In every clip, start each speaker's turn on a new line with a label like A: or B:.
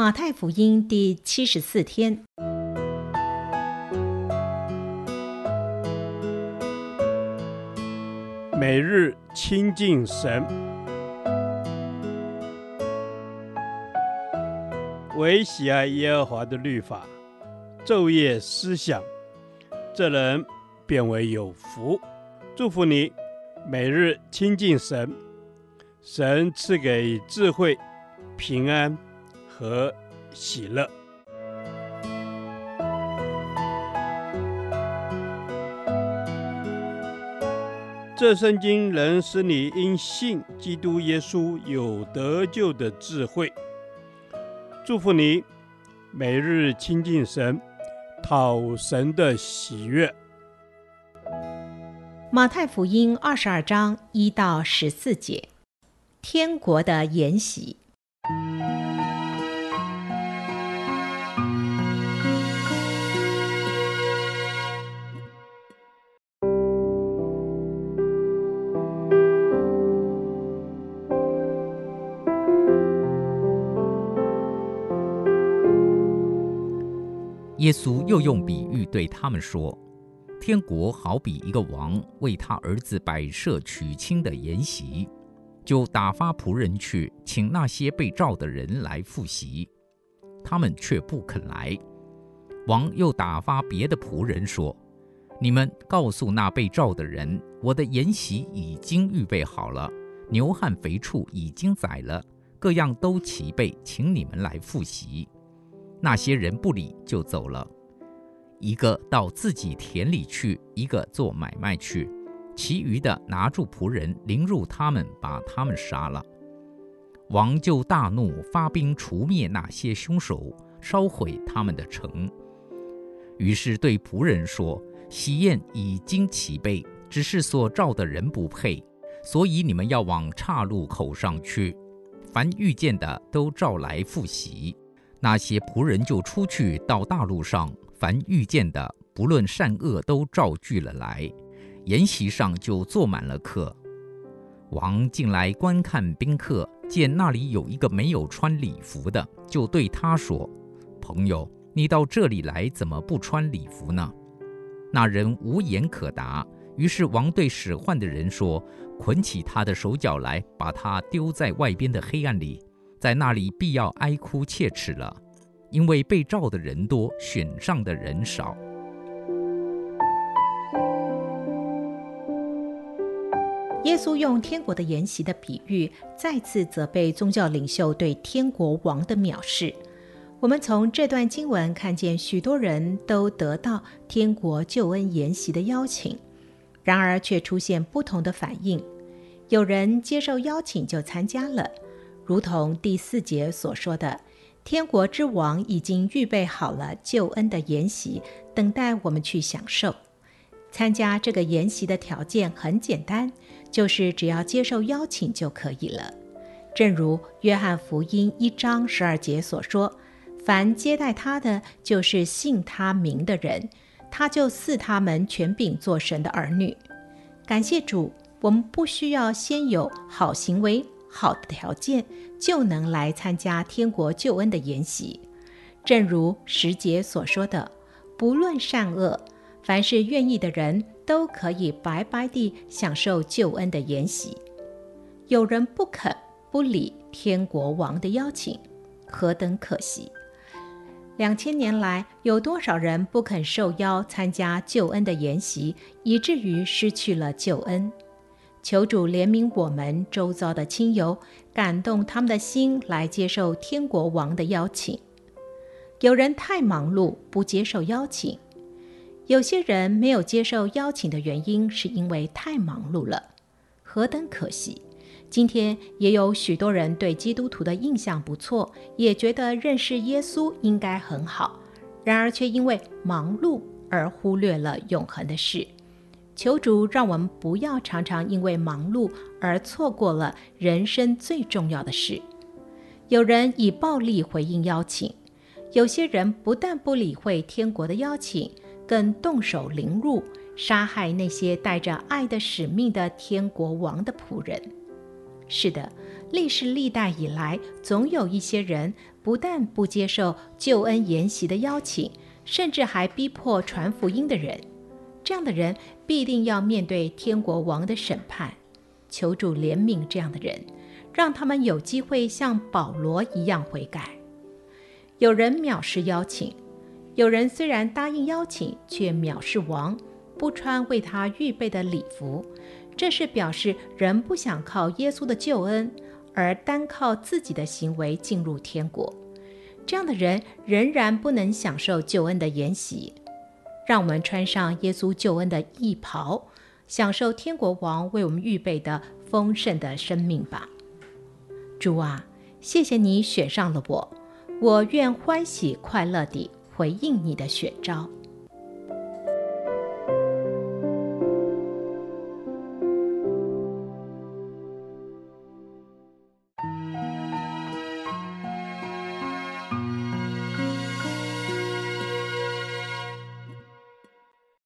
A: 马太福音第七十四天，
B: 每日亲近神，唯喜爱耶和华的律法，昼夜思想，这人便为有福。祝福你，每日亲近神，神赐给智慧、平安。和喜乐。这圣经能使你因信基督耶稣有得救的智慧。祝福你，每日亲近神，讨神的喜悦。
A: 马太福音二十二章一到十四节，天国的筵席。
C: 耶稣又用比喻对他们说：“天国好比一个王为他儿子摆设娶亲的筵席，就打发仆人去请那些被召的人来赴席，他们却不肯来。王又打发别的仆人说：‘你们告诉那被召的人，我的筵席已经预备好了，牛和肥畜已经宰了，各样都齐备，请你们来赴席。’”那些人不理，就走了。一个到自己田里去，一个做买卖去，其余的拿住仆人，凌辱他们，把他们杀了。王就大怒，发兵除灭那些凶手，烧毁他们的城。于是对仆人说：“喜宴已经齐备，只是所召的人不配，所以你们要往岔路口上去，凡遇见的都召来赴席。”那些仆人就出去到大路上，凡遇见的，不论善恶，都召聚了来，筵席上就坐满了客。王进来观看宾客，见那里有一个没有穿礼服的，就对他说：“朋友，你到这里来，怎么不穿礼服呢？”那人无言可答。于是王对使唤的人说：“捆起他的手脚来，把他丢在外边的黑暗里。”在那里必要哀哭切齿了，因为被召的人多，选上的人少。
A: 耶稣用天国的筵席的比喻，再次责备宗教领袖对天国王的藐视。我们从这段经文看见，许多人都得到天国救恩筵席的邀请，然而却出现不同的反应。有人接受邀请就参加了。如同第四节所说的，天国之王已经预备好了救恩的筵席，等待我们去享受。参加这个筵席的条件很简单，就是只要接受邀请就可以了。正如约翰福音一章十二节所说：“凡接待他的，就是信他名的人，他就赐他们权柄做神的儿女。”感谢主，我们不需要先有好行为。好的条件就能来参加天国救恩的筵席，正如时节所说的，不论善恶，凡是愿意的人都可以白白地享受救恩的筵席。有人不肯不理天国王的邀请，何等可惜！两千年来，有多少人不肯受邀参加救恩的筵席，以至于失去了救恩？求主怜悯我们周遭的亲友，感动他们的心来接受天国王的邀请。有人太忙碌，不接受邀请；有些人没有接受邀请的原因，是因为太忙碌了，何等可惜！今天也有许多人对基督徒的印象不错，也觉得认识耶稣应该很好，然而却因为忙碌而忽略了永恒的事。求主让我们不要常常因为忙碌而错过了人生最重要的事。有人以暴力回应邀请，有些人不但不理会天国的邀请，更动手凌辱、杀害那些带着爱的使命的天国王的仆人。是的，历史历代以来，总有一些人不但不接受救恩筵席的邀请，甚至还逼迫传福音的人。这样的人必定要面对天国王的审判。求主怜悯这样的人，让他们有机会像保罗一样悔改。有人藐视邀请，有人虽然答应邀请，却藐视王，不穿为他预备的礼服。这是表示人不想靠耶稣的救恩。而单靠自己的行为进入天国，这样的人仍然不能享受救恩的筵席。让我们穿上耶稣救恩的义袍，享受天国王为我们预备的丰盛的生命吧。主啊，谢谢你选上了我，我愿欢喜快乐地回应你的选召。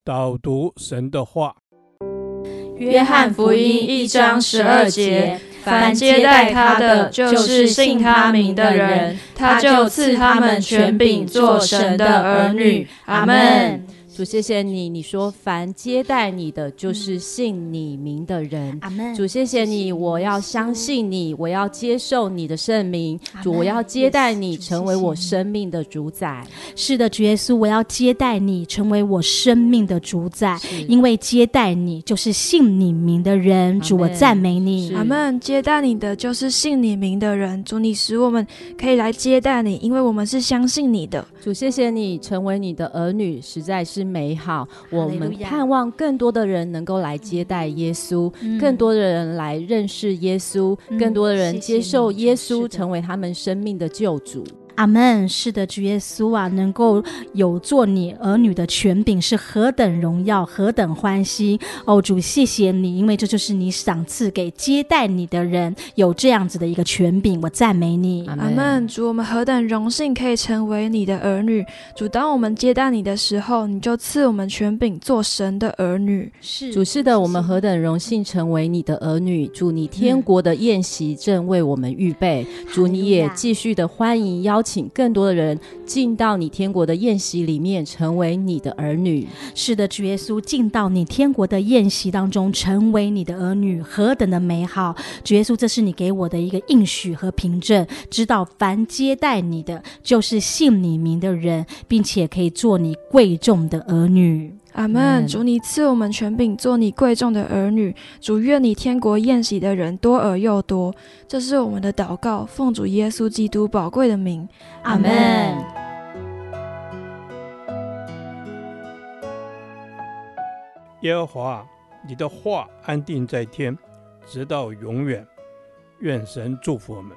B: 导读神的话，
D: 约翰福音一章十二节：凡接待他的，就是信他名的人，他就赐他们权柄做神的儿女。阿门。
E: 主，谢谢你。你说，凡接待你的，就是信你名的人。阿门。主，谢谢你。我要相信你，我要接受你的圣名。主，我要接待你，成为我生命的主宰。
F: 是的，主耶稣，我要接待你，成为我生命的主宰。因为接待你，就是信你名的人。主，我赞美你。
D: 阿门。接待你的，就是信你名的人。主，你使我们可以来接待你，因为我们是相信你的。
E: 主，谢谢你，成为你的儿女，实在是。美好，我们盼望更多的人能够来接待耶稣，嗯、更多的人来认识耶稣，嗯、更多的人接受耶稣成为他们生命的救主。
F: 阿门。是的，主耶稣啊，能够有做你儿女的权柄，是何等荣耀，何等欢喜哦！主，谢谢你，因为这就是你赏赐给接待你的人有这样子的一个权柄，我赞美你。
D: 阿门。主，我们何等荣幸可以成为你的儿女。主，当我们接待你的时候，你就赐我们权柄做神的儿女。
E: 是主，是的，我们何等荣幸成为你的儿女。主，你天国的宴席正为我们预备。嗯、主，你也继续的欢迎邀。请更多的人进到你天国的宴席里面，成为你的儿女。
F: 是的，主耶稣进到你天国的宴席当中，成为你的儿女，何等的美好！主耶稣，这是你给我的一个应许和凭证，知道凡接待你的，就是信你名的人，并且可以做你贵重的儿女。
D: 阿门！主，你赐我们权柄，做你贵重的儿女。主，愿你天国宴席的人多而又多。这是我们的祷告，奉主耶稣基督宝贵的名。阿门。
B: 耶和华，你的话安定在天，直到永远。愿神祝福我们。